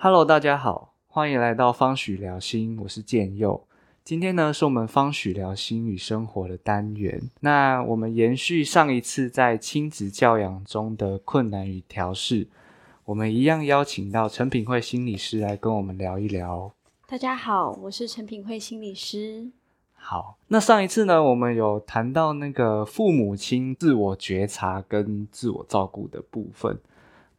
Hello，大家好，欢迎来到方许聊心，我是建佑。今天呢，是我们方许聊心与生活的单元。那我们延续上一次在亲子教养中的困难与调试，我们一样邀请到陈品慧心理师来跟我们聊一聊。大家好，我是陈品慧心理师。好，那上一次呢，我们有谈到那个父母亲自我觉察跟自我照顾的部分。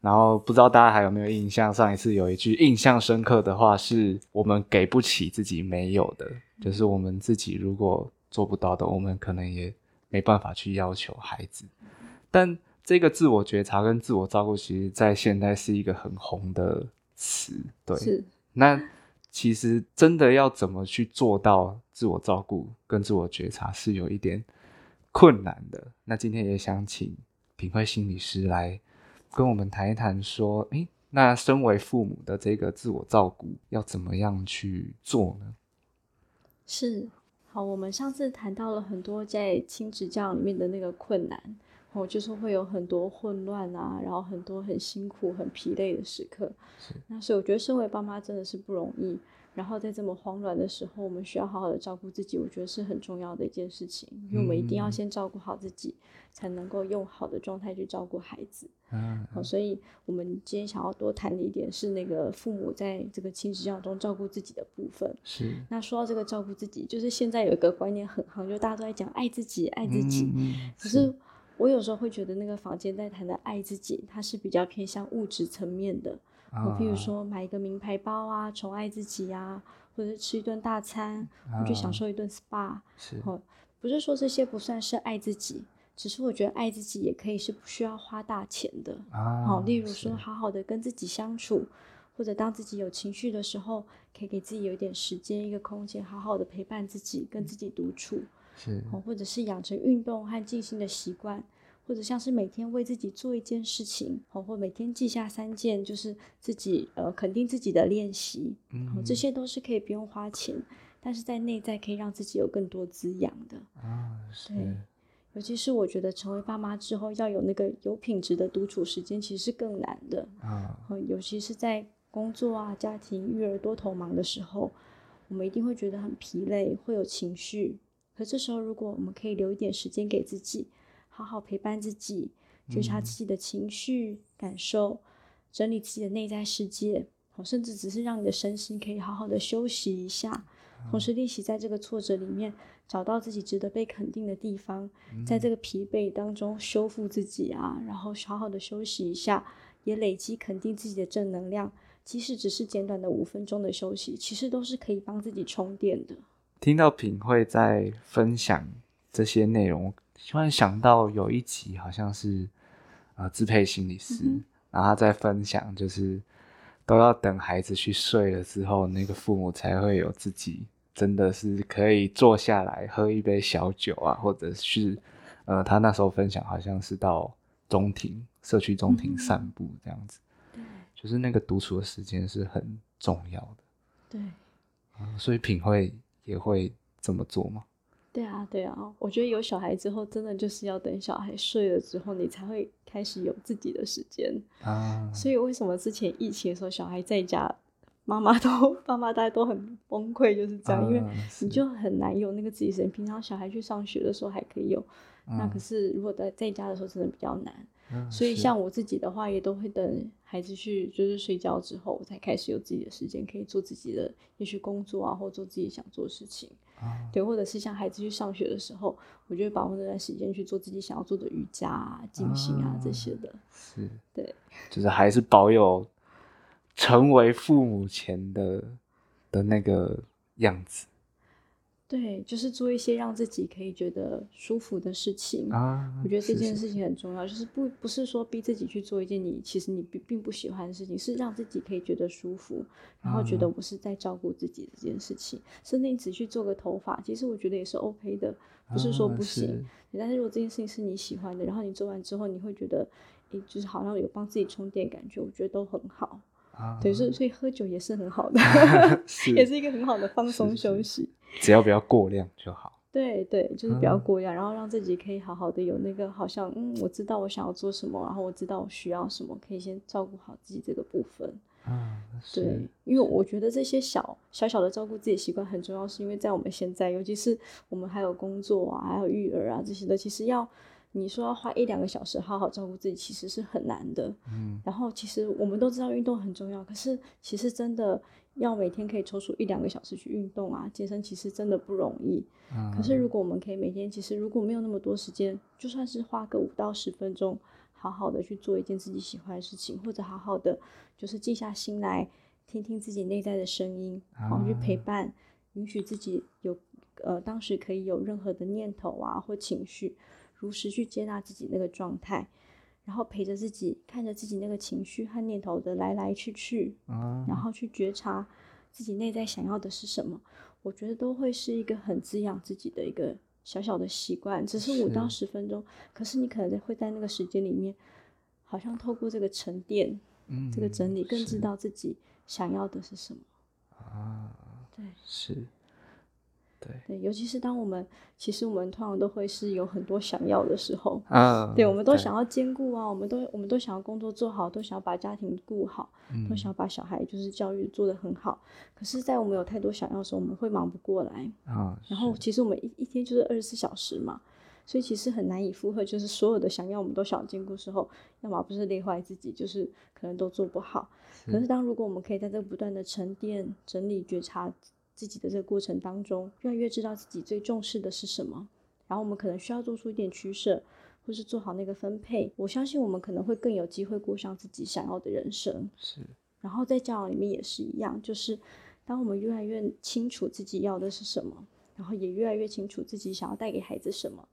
然后不知道大家还有没有印象？上一次有一句印象深刻的话，是我们给不起自己没有的，就是我们自己如果做不到的，我们可能也没办法去要求孩子。但这个自我觉察跟自我照顾，其实在现代是一个很红的词。对，是。那其实真的要怎么去做到自我照顾跟自我觉察，是有一点困难的。那今天也想请品慧心理师来。跟我们谈一谈，说，诶，那身为父母的这个自我照顾要怎么样去做呢？是，好，我们上次谈到了很多在亲子教育里面的那个困难，哦，就是会有很多混乱啊，然后很多很辛苦、很疲累的时刻。那所以我觉得身为爸妈真的是不容易。然后在这么慌乱的时候，我们需要好好的照顾自己，我觉得是很重要的一件事情。因为我们一定要先照顾好自己，才能够用好的状态去照顾孩子。嗯，好，所以我们今天想要多谈的一点是那个父母在这个亲子教育中照顾自己的部分。是。那说到这个照顾自己，就是现在有一个观念很夯，就大家都在讲爱自己，爱自己。嗯。可是我有时候会觉得，那个房间在谈的爱自己，它是比较偏向物质层面的。我譬如说买一个名牌包啊，宠爱自己啊，或者是吃一顿大餐，或者享受一顿 SPA，是。哦，不是说这些不算是爱自己，只是我觉得爱自己也可以是不需要花大钱的啊。好，例如说。好好的跟自己相处，或者当自己有情绪的时候，可以给自己有一点时间、一个空间，好好的陪伴自己，跟自己独处，是，或者是养成运动和静心的习惯。或者像是每天为自己做一件事情，好，或每天记下三件，就是自己呃肯定自己的练习，嗯，这些都是可以不用花钱，但是在内在可以让自己有更多滋养的。啊，对，尤其是我觉得成为爸妈之后，要有那个有品质的独处时间，其实是更难的啊，尤其是在工作啊、家庭、育儿多头忙的时候，我们一定会觉得很疲累，会有情绪，可这时候如果我们可以留一点时间给自己。好好陪伴自己，觉察自己的情绪感受，整理自己的内在世界，好，甚至只是让你的身心可以好好的休息一下，同时练习在这个挫折里面找到自己值得被肯定的地方，在这个疲惫当中修复自己啊，然后好好的休息一下，也累积肯定自己的正能量，即使只是简短的五分钟的休息，其实都是可以帮自己充电的。听到品慧在分享这些内容。突然想到有一集好像是，呃，支配心理师，然后他在分享，就是都要等孩子去睡了之后，那个父母才会有自己真的是可以坐下来喝一杯小酒啊，或者是，呃，他那时候分享好像是到中庭社区中庭散步这样子，对，就是那个独处的时间是很重要的，对，啊，所以品会也会这么做吗？对啊，对啊，我觉得有小孩之后，真的就是要等小孩睡了之后，你才会开始有自己的时间啊。所以为什么之前疫情的时候，小孩在家，妈妈都爸妈大家都很崩溃，就是这样，因为你就很难有那个自己时间。平常小孩去上学的时候还可以有，那可是如果在在家的时候，真的比较难。所以像我自己的话，也都会等孩子去就是睡觉之后，我才开始有自己的时间，可以做自己的，也许工作啊，或做自己想做的事情。对，或者是像孩子去上学的时候，我就会把握那段时间去做自己想要做的瑜伽、啊、静心啊这些的。是，对，就是还是保有成为父母前的的那个样子。对，就是做一些让自己可以觉得舒服的事情啊。我觉得这件事情很重要，就是不不是说逼自己去做一件你其实你并并不喜欢的事情，是让自己可以觉得舒服，然后觉得我是在照顾自己这件事情。甚至你只去做个头发，其实我觉得也是 OK 的，不是说不行。但是如果这件事情是你喜欢的，然后你做完之后你会觉得，诶，就是好像有帮自己充电感觉，我觉得都很好。对，所以所以喝酒也是很好的，也是一个很好的放松休息。只要不要过量就好。对对，就是不要过量，然后让自己可以好好的有那个，好像嗯，我知道我想要做什么，然后我知道我需要什么，可以先照顾好自己这个部分。嗯，对，因为我觉得这些小小小的照顾自己习惯很重要，是因为在我们现在，尤其是我们还有工作啊，还有育儿啊这些的，其实要你说要花一两个小时好好照顾自己，其实是很难的。嗯，然后其实我们都知道运动很重要，可是其实真的要每天可以抽出一两个小时去运动啊，健身其实真的不容易。嗯，可是如果我们可以每天，其实如果没有那么多时间，就算是花个五到十分钟。好好的去做一件自己喜欢的事情，或者好好的就是静下心来听听自己内在的声音，然后去陪伴，允许自己有呃当时可以有任何的念头啊或情绪，如实去接纳自己那个状态，然后陪着自己，看着自己那个情绪和念头的来来去去，然后去觉察自己内在想要的是什么，我觉得都会是一个很滋养自己的一个。小小的习惯，只是五到十分钟，可是你可能会在那个时间里面，好像透过这个沉淀，嗯，这个整理，更知道自己想要的是什么啊。对，是。对对，尤其是当我们其实我们通常都会是有很多想要的时候，啊，对，我们都想要兼顾啊，我们都我们都想要工作做好，都想要把家庭顾好，都想要把小孩就是教育做得很好。可是，在我们有太多想要的时候，我们会忙不过来啊。然后，其实我们一一天就是二十四小时嘛，所以其实很难以负荷，就是所有的想要我们都想要兼顾时候，要么不是累坏自己，就是可能都做不好。可是，当如果我们可以在这不断的沉淀、整理、觉察。自己的这个过程当中，越来越知道自己最重视的是什么，然后我们可能需要做出一点取舍，或是做好那个分配。我相信我们可能会更有机会过上自己想要的人生。是，然后在教养里面也是一样，就是当我们越来越清楚自己要的是什么，然后也越来越清楚自己想要带给孩子什么，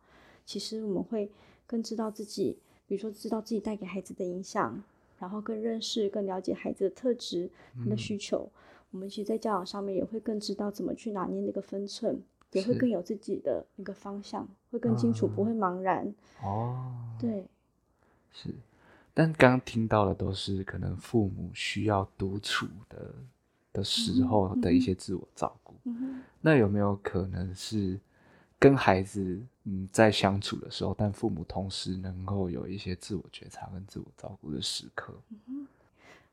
其实我们会更知道自己，比如说知道自己带给孩子的影响，然后更认识、更了解孩子的特质、他的需求。我们其实，在教养上面也会更知道怎么去拿捏那个分寸，也会更有自己的那个方向，会更清楚，不会茫然。哦，对，是。但刚刚听到的都是可能父母需要独处的的时候的一些自我照顾。那有没有可能是跟孩子嗯在相处的时候，但父母同时能够有一些自我觉察跟自我照顾的时刻？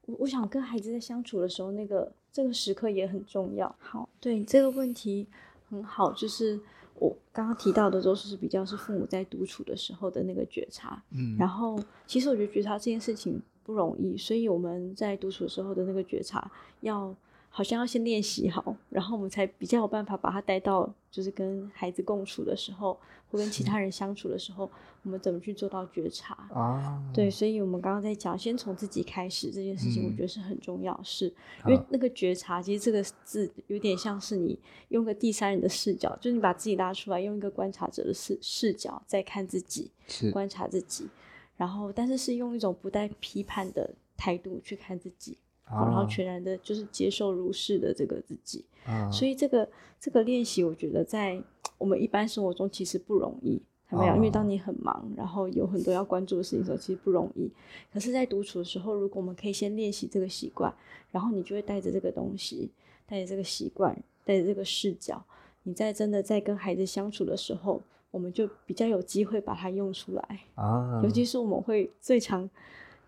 我我想跟孩子在相处的时候，那个这个时刻也很重要。好，对这个问题很好，就是我刚刚提到的都是比较是父母在独处的时候的那个觉察。嗯，然后其实我觉得觉察这件事情不容易，所以我们在独处的时候的那个觉察要。好像要先练习好，然后我们才比较有办法把它带到，就是跟孩子共处的时候，或跟其他人相处的时候，我们怎么去做到觉察啊？对，所以我们刚刚在讲，先从自己开始这件事情，我觉得是很重要，是。因为那个觉察，其实这个字有点像是你用个第三人的视角，就是你把自己拉出来，用一个观察者的视视角在看自己，观察自己，然后但是是用一种不带批判的态度去看自己。然后全然的，就是接受如是的这个自己。所以这个这个练习，我觉得在我们一般生活中其实不容易，有没有？因为当你很忙，然后有很多要关注的事情的时候，其实不容易。可是，在独处的时候，如果我们可以先练习这个习惯，然后你就会带着这个东西，带着这个习惯，带着这个视角，你在真的在跟孩子相处的时候，我们就比较有机会把它用出来啊。尤其是我们会最常。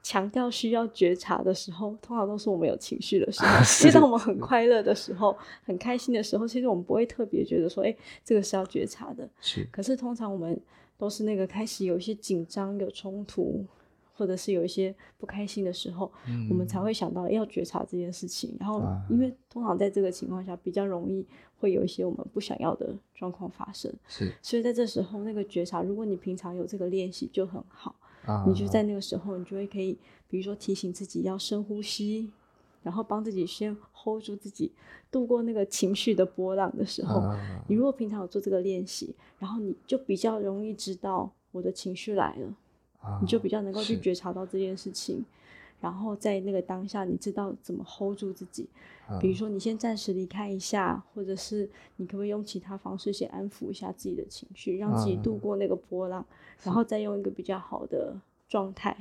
强调需要觉察的时候，通常都是我们有情绪的时候。其 实当我们很快乐的时候、很开心的时候，其实我们不会特别觉得说，哎，这个是要觉察的。是。可是通常我们都是那个开始有一些紧张、有冲突，或者是有一些不开心的时候，我们才会想到要觉察这件事情。然后，因为通常在这个情况下，比较容易会有一些我们不想要的状况发生。是。所以在这时候，那个觉察，如果你平常有这个练习，就很好。你就在那个时候，你就会可以，比如说提醒自己要深呼吸，然后帮自己先 hold 住自己，度过那个情绪的波浪的时候。你如果平常有做这个练习，然后你就比较容易知道我的情绪来了，你就比较能够去觉察到这件事情。然后在那个当下，你知道怎么 hold 住自己。比如说，你先暂时离开一下，或者是你可不可以用其他方式先安抚一下自己的情绪，让自己度过那个波浪，然后再用一个比较好的状态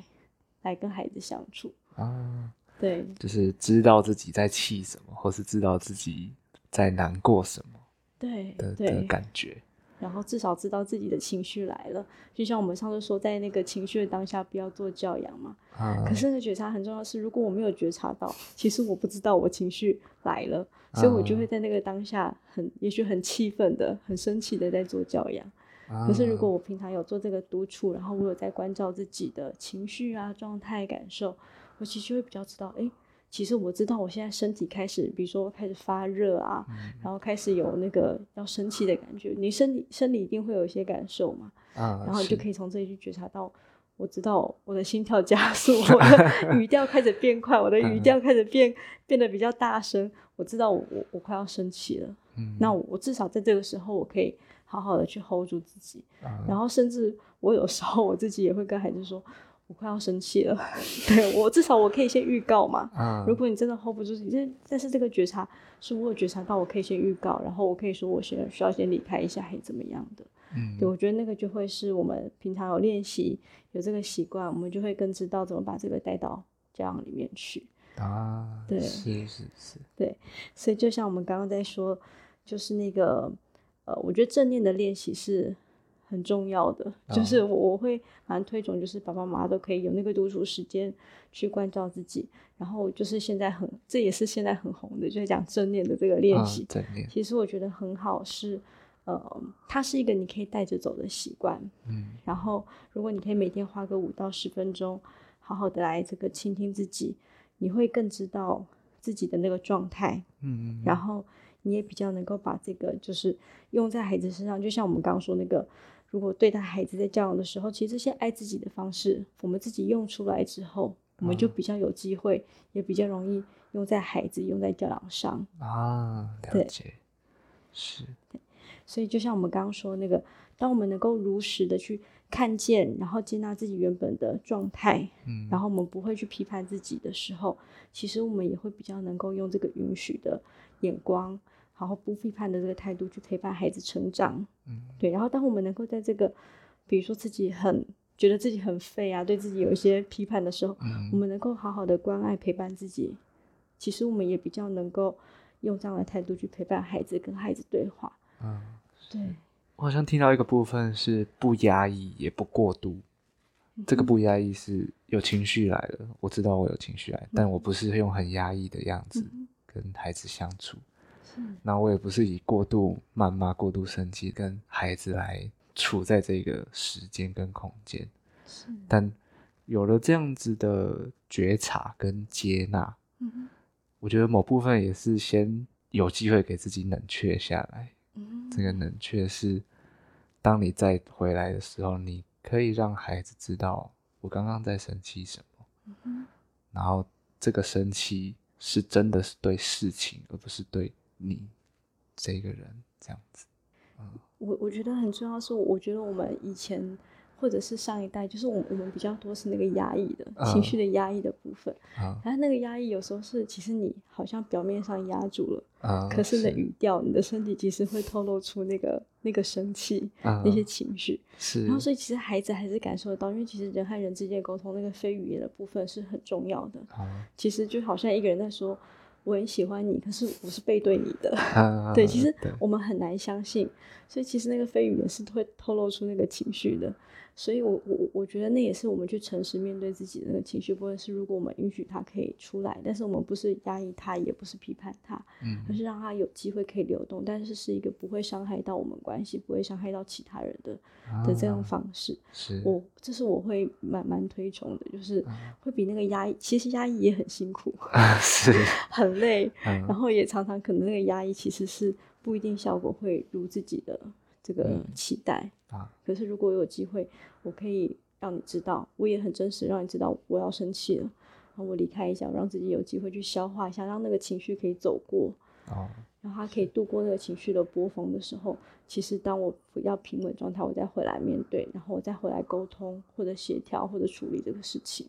来跟孩子相处啊。对，就是知道自己在气什么，或是知道自己在难过什么，对的的感觉。然后至少知道自己的情绪来了。就像我们上次说，在那个情绪的当下不要做教养嘛。啊，可是那个觉察很重要，是如果我没有觉察到，其实我不知道我情绪来了，所以我就会在那个当下很，也许很气愤的、很生气的在做教养。可是如果我平常有做这个独处，然后我有在关照自己的情绪啊、状态、感受，我其实会比较知道，哎，其实我知道我现在身体开始，比如说开始发热啊，然后开始有那个要生气的感觉，你身体生理一定会有一些感受嘛，然后你就可以从这里去觉察到。我知道我的心跳加速，我的语调开始变快，我的语调开始变变得比较大声。我知道我我快要生气了，那我至少在这个时候，我可以好好的去 hold 住自己。然后甚至我有时候我自己也会跟孩子说，我快要生气了。对我至少我可以先预告嘛。如果你真的 hold 不住你这，但但是这个觉察是我有觉察到，我可以先预告，然后我可以说我先需要先离开一下，还是怎么样的。嗯对，我觉得那个就会是我们平常有练习有这个习惯，我们就会更知道怎么把这个带到教养里面去啊。对，是是是，对。所以就像我们刚刚在说，就是那个呃，我觉得正念的练习是很重要的，就是我我会蛮推崇，就是爸爸妈妈都可以有那个独处时间去关照自己。然后就是现在很，这也是现在很红的，就是讲正念的这个练习。正念，其实我觉得很好是。呃，它是一个你可以带着走的习惯，嗯，然后如果你可以每天花个五到十分钟，好好的来这个倾听自己，你会更知道自己的那个状态，嗯嗯，然后你也比较能够把这个就是用在孩子身上，就像我们刚刚说那个，如果对待孩子在教养的时候，其实这些爱自己的方式，我们自己用出来之后，我们就比较有机会，也比较容易用在孩子用在教养上。啊，了解，是。所以，就像我们刚刚说那个，当我们能够如实的去看见，然后接纳自己原本的状态，嗯，然后我们不会去批判自己的时候，其实我们也会比较能够用这个允许的眼光，然后不批判的这个态度去陪伴孩子成长，嗯，对。然后，当我们能够在这个，比如说自己很觉得自己很废啊，对自己有一些批判的时候，嗯，我们能够好好的关爱陪伴自己，其实我们也比较能够用这样的态度去陪伴孩子，跟孩子对话。嗯，对，我好像听到一个部分是不压抑也不过度，这个不压抑是有情绪来了，我知道我有情绪来，但我不是用很压抑的样子跟孩子相处，那我也不是以过度谩骂、过度生气跟孩子来处在这个时间跟空间，但有了这样子的觉察跟接纳，我觉得某部分也是先有机会给自己冷却下来。嗯。这个冷却是，当你再回来的时候，你可以让孩子知道我刚刚在生气什么，嗯然后这个生气是真的是对事情，而不是对你这个人这样子。嗯，我我觉得很重要是，我觉得我们以前。或者是上一代，就是我我们比较多是那个压抑的情绪的压抑的部分，然后那个压抑有时候是其实你好像表面上压住了，可是你的语调、你的身体其实会透露出那个那个生气那些情绪，是，然后所以其实孩子还是感受得到，因为其实人和人之间沟通那个非语言的部分是很重要的，其实就好像一个人在说我很喜欢你，可是我是背对你的，对，其实我们很难相信，所以其实那个飞语也是会透露出那个情绪的。所以，我我我觉得那也是我们去诚实面对自己的那个情绪，不论是如果我们允许它可以出来，但是我们不是压抑它，也不是批判它，嗯，而是让它有机会可以流动，但是是一个不会伤害到我们关系，不会伤害到其他人的的这种方式。是，我这是我会蛮蛮推崇的，就是会比那个压抑，其实压抑也很辛苦，是，很累，然后也常常可能那个压抑其实是不一定效果会如自己的。这个期待啊，可是如果有机会，我可以让你知道，我也很真实，让你知道我要生气了，然后我离开一下，让自己有机会去消化一下，让那个情绪可以走过，哦，然后他可以度过那个情绪的波峰的时候，其实当我不要平稳状态，我再回来面对，然后我再回来沟通或者协调或者处理这个事情，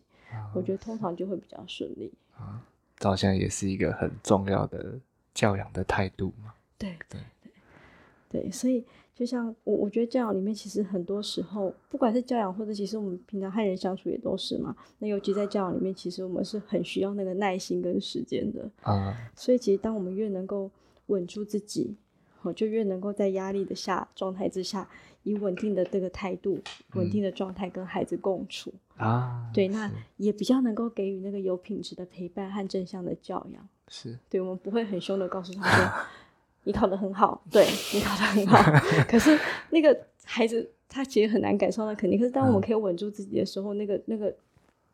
我觉得通常就会比较顺利啊。这好像也是一个很重要的教养的态度嘛。对对。对对，所以。就像我，我觉得教养里面其实很多时候，不管是教养或者其实我们平常和人相处也都是嘛。那尤其在教养里面，其实我们是很需要那个耐心跟时间的啊。所以其实当我们越能够稳住自己，我就越能够在压力的下状态之下，以稳定的这个态度、稳定的状态跟孩子共处啊。对，那也比较能够给予那个有品质的陪伴和正向的教养。是，对我们不会很凶的告诉他说：“你考得很好，对你考得很好。”可是那个孩子他其实很难感受到肯定。可是当我们可以稳住自己的时候，那个那个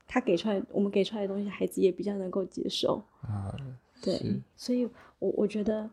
他给出来，我们给出来的东西，孩子也比较能够接受啊。对，所以我我觉得，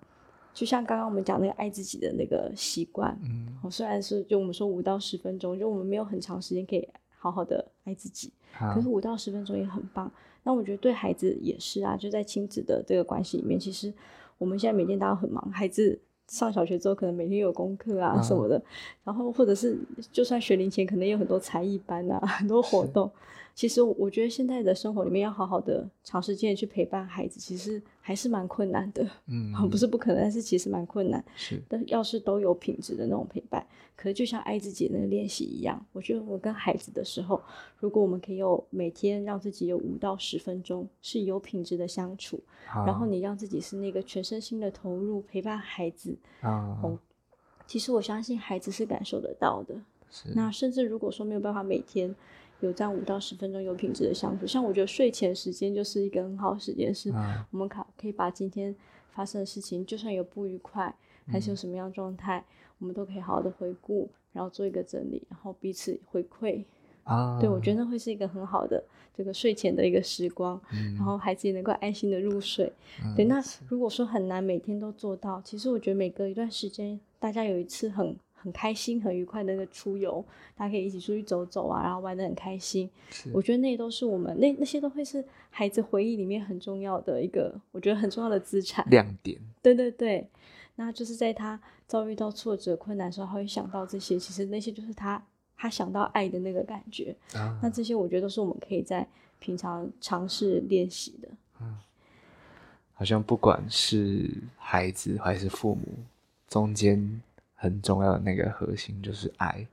就像刚刚我们讲那个爱自己的那个习惯，嗯，虽然是就我们说五到十分钟，就我们没有很长时间可以好好的爱自己，可是五到十分钟也很棒。那我觉得对孩子也是啊，就在亲子的这个关系里面，其实我们现在每天大家很忙，孩子上小学之后可能每天有功课啊什么的，然后或者是就算学龄前，可能有很多才艺班啊，很多活动。其实我觉得现在的生活里面要好好的长时间去陪伴孩子，其实还是蛮困难的。嗯，不是不可能，但是其实蛮困难。是，但要是都有品质的那种陪伴，可是就像爱自己那个练习一样，我觉得我跟孩子的时候，如果我们可以有每天让自己有五到十分钟是有品质的相处，然后你让自己是那个全身心的投入陪伴孩子啊，其实我相信孩子是感受得到的。是，那甚至如果说没有办法每天。有这样五到十分钟有品质的相处，像我觉得睡前时间就是一个很好的时间，是我们可可以把今天发生的事情，就算有不愉快，还是有什么样状态，我们都可以好好的回顾，然后做一个整理，然后彼此回馈啊。对我觉得那会是一个很好的这个睡前的一个时光，然后孩子也能够安心的入睡。对，那如果说很难每天都做到，其实我觉得每隔一段时间，大家有一次很。很开心、很愉快的那个出游，大家可以一起出去走走啊，然后玩的很开心。我觉得那都是我们那那些都会是孩子回忆里面很重要的一个，我觉得很重要的资产亮点。对对对，那就是在他遭遇到挫折、困难的时候，他会想到这些。其实那些就是他他想到爱的那个感觉。那这些我觉得都是我们可以在平常尝试练习的。嗯，好像不管是孩子还是父母中间。很重要的那个核心就是爱，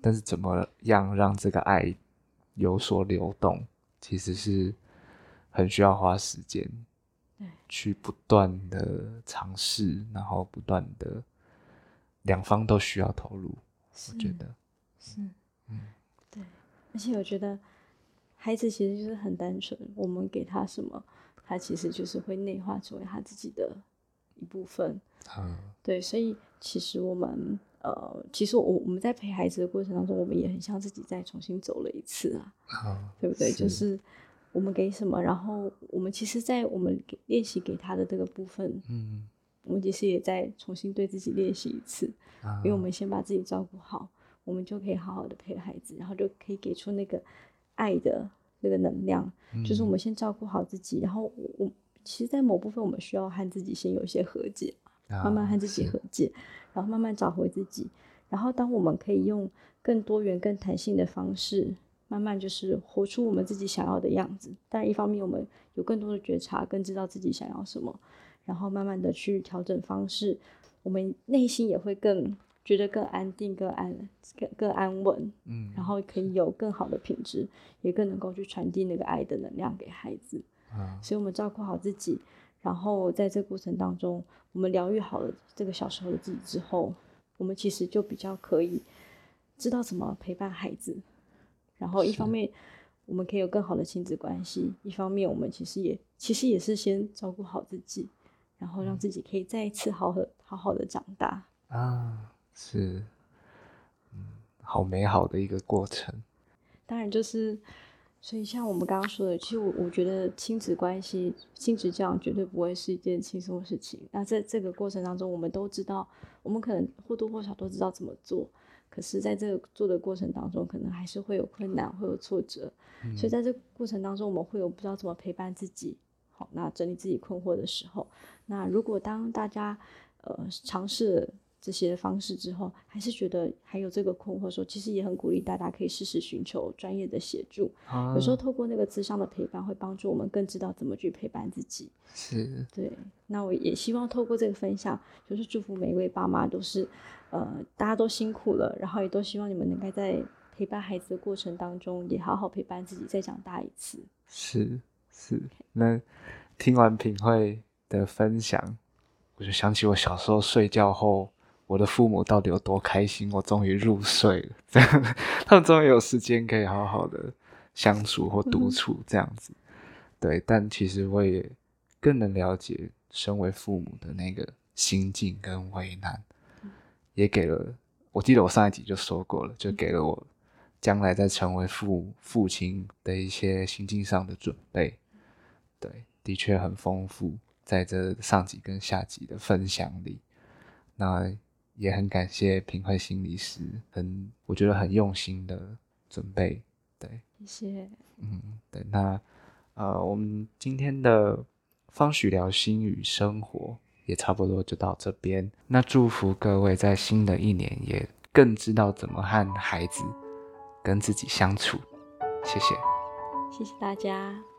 但是怎么样让这个爱有所流动，其实是很需要花时间，去不断的尝试，然后不断的两方都需要投入。我觉得是，嗯，对，而且我觉得孩子其实就是很单纯，我们给他什么，他其实就是会内化成为他自己的一部分。嗯，对，所以。其实我们呃，其实我我们在陪孩子的过程当中，我们也很像自己再重新走了一次啊，对不对？就是我们给什么，然后我们其实，在我们练习给他的这个部分，嗯，我们其实也在重新对自己练习一次，因为我们先把自己照顾好，我们就可以好好的陪孩子，然后就可以给出那个爱的那个能量。就是我们先照顾好自己，然后我其实，在某部分我们需要和自己先有一些和解。慢慢和自己和解，然后慢慢找回自己。然后，当我们可以用更多元、更弹性的方式，慢慢就是活出我们自己想要的样子。但一方面，我们有更多的觉察，更知道自己想要什么，然后慢慢的去调整方式，我们内心也会更觉得更安定、更安、更更安稳。嗯，然后可以有更好的品质，也更能够去传递那个爱的能量给孩子。啊，所以我们照顾好自己。然后在这个过程当中，我们疗愈好了这个小时候的自己之后，我们其实就比较可以知道怎么陪伴孩子。然后一方面我们可以有更好的亲子关系，一方面我们其实也其实也是先照顾好自己，然后让自己可以再一次好好好好的长大啊，是，嗯，好美好的一个过程。当然就是。所以，像我们刚刚说的，其实我我觉得亲子关系、亲子教养绝对不会是一件轻松的事情。那在这个过程当中，我们都知道，我们可能或多或少都知道怎么做。可是，在这个做的过程当中，可能还是会有困难，会有挫折。所以，在这个过程当中，我们会有不知道怎么陪伴自己。好，那整理自己困惑的时候，那如果当大家呃尝试。这些方式之后，还是觉得还有这个困惑，说其实也很鼓励大家可以试试寻求专业的协助。有时候透过那个智商的陪伴，会帮助我们更知道怎么去陪伴自己。是，对。那我也希望透过这个分享，就是祝福每一位爸妈都是，呃，大家都辛苦了，然后也都希望你们能够在陪伴孩子的过程当中，也好好陪伴自己，再长大一次。是是。那听完品慧的分享。我就想起我小时候睡觉后，我的父母到底有多开心，我终于入睡了，这样他们终于有时间可以好好的相处或独处这样子。对，但其实我也更能了解身为父母的那个心境跟为难，也给了。我记得我上一集就说过了，就给了我将来在成为父父亲的一些心境上的准备。对，的确很丰富，在这上集跟下集的分享里，那也很感谢平惠心理师，很我觉得很用心的准备。对，谢谢。嗯，对，那呃，我们今天的方许聊心与生活也差不多就到这边。那祝福各位在新的一年也更知道怎么和孩子跟自己相处。谢谢，谢谢大家。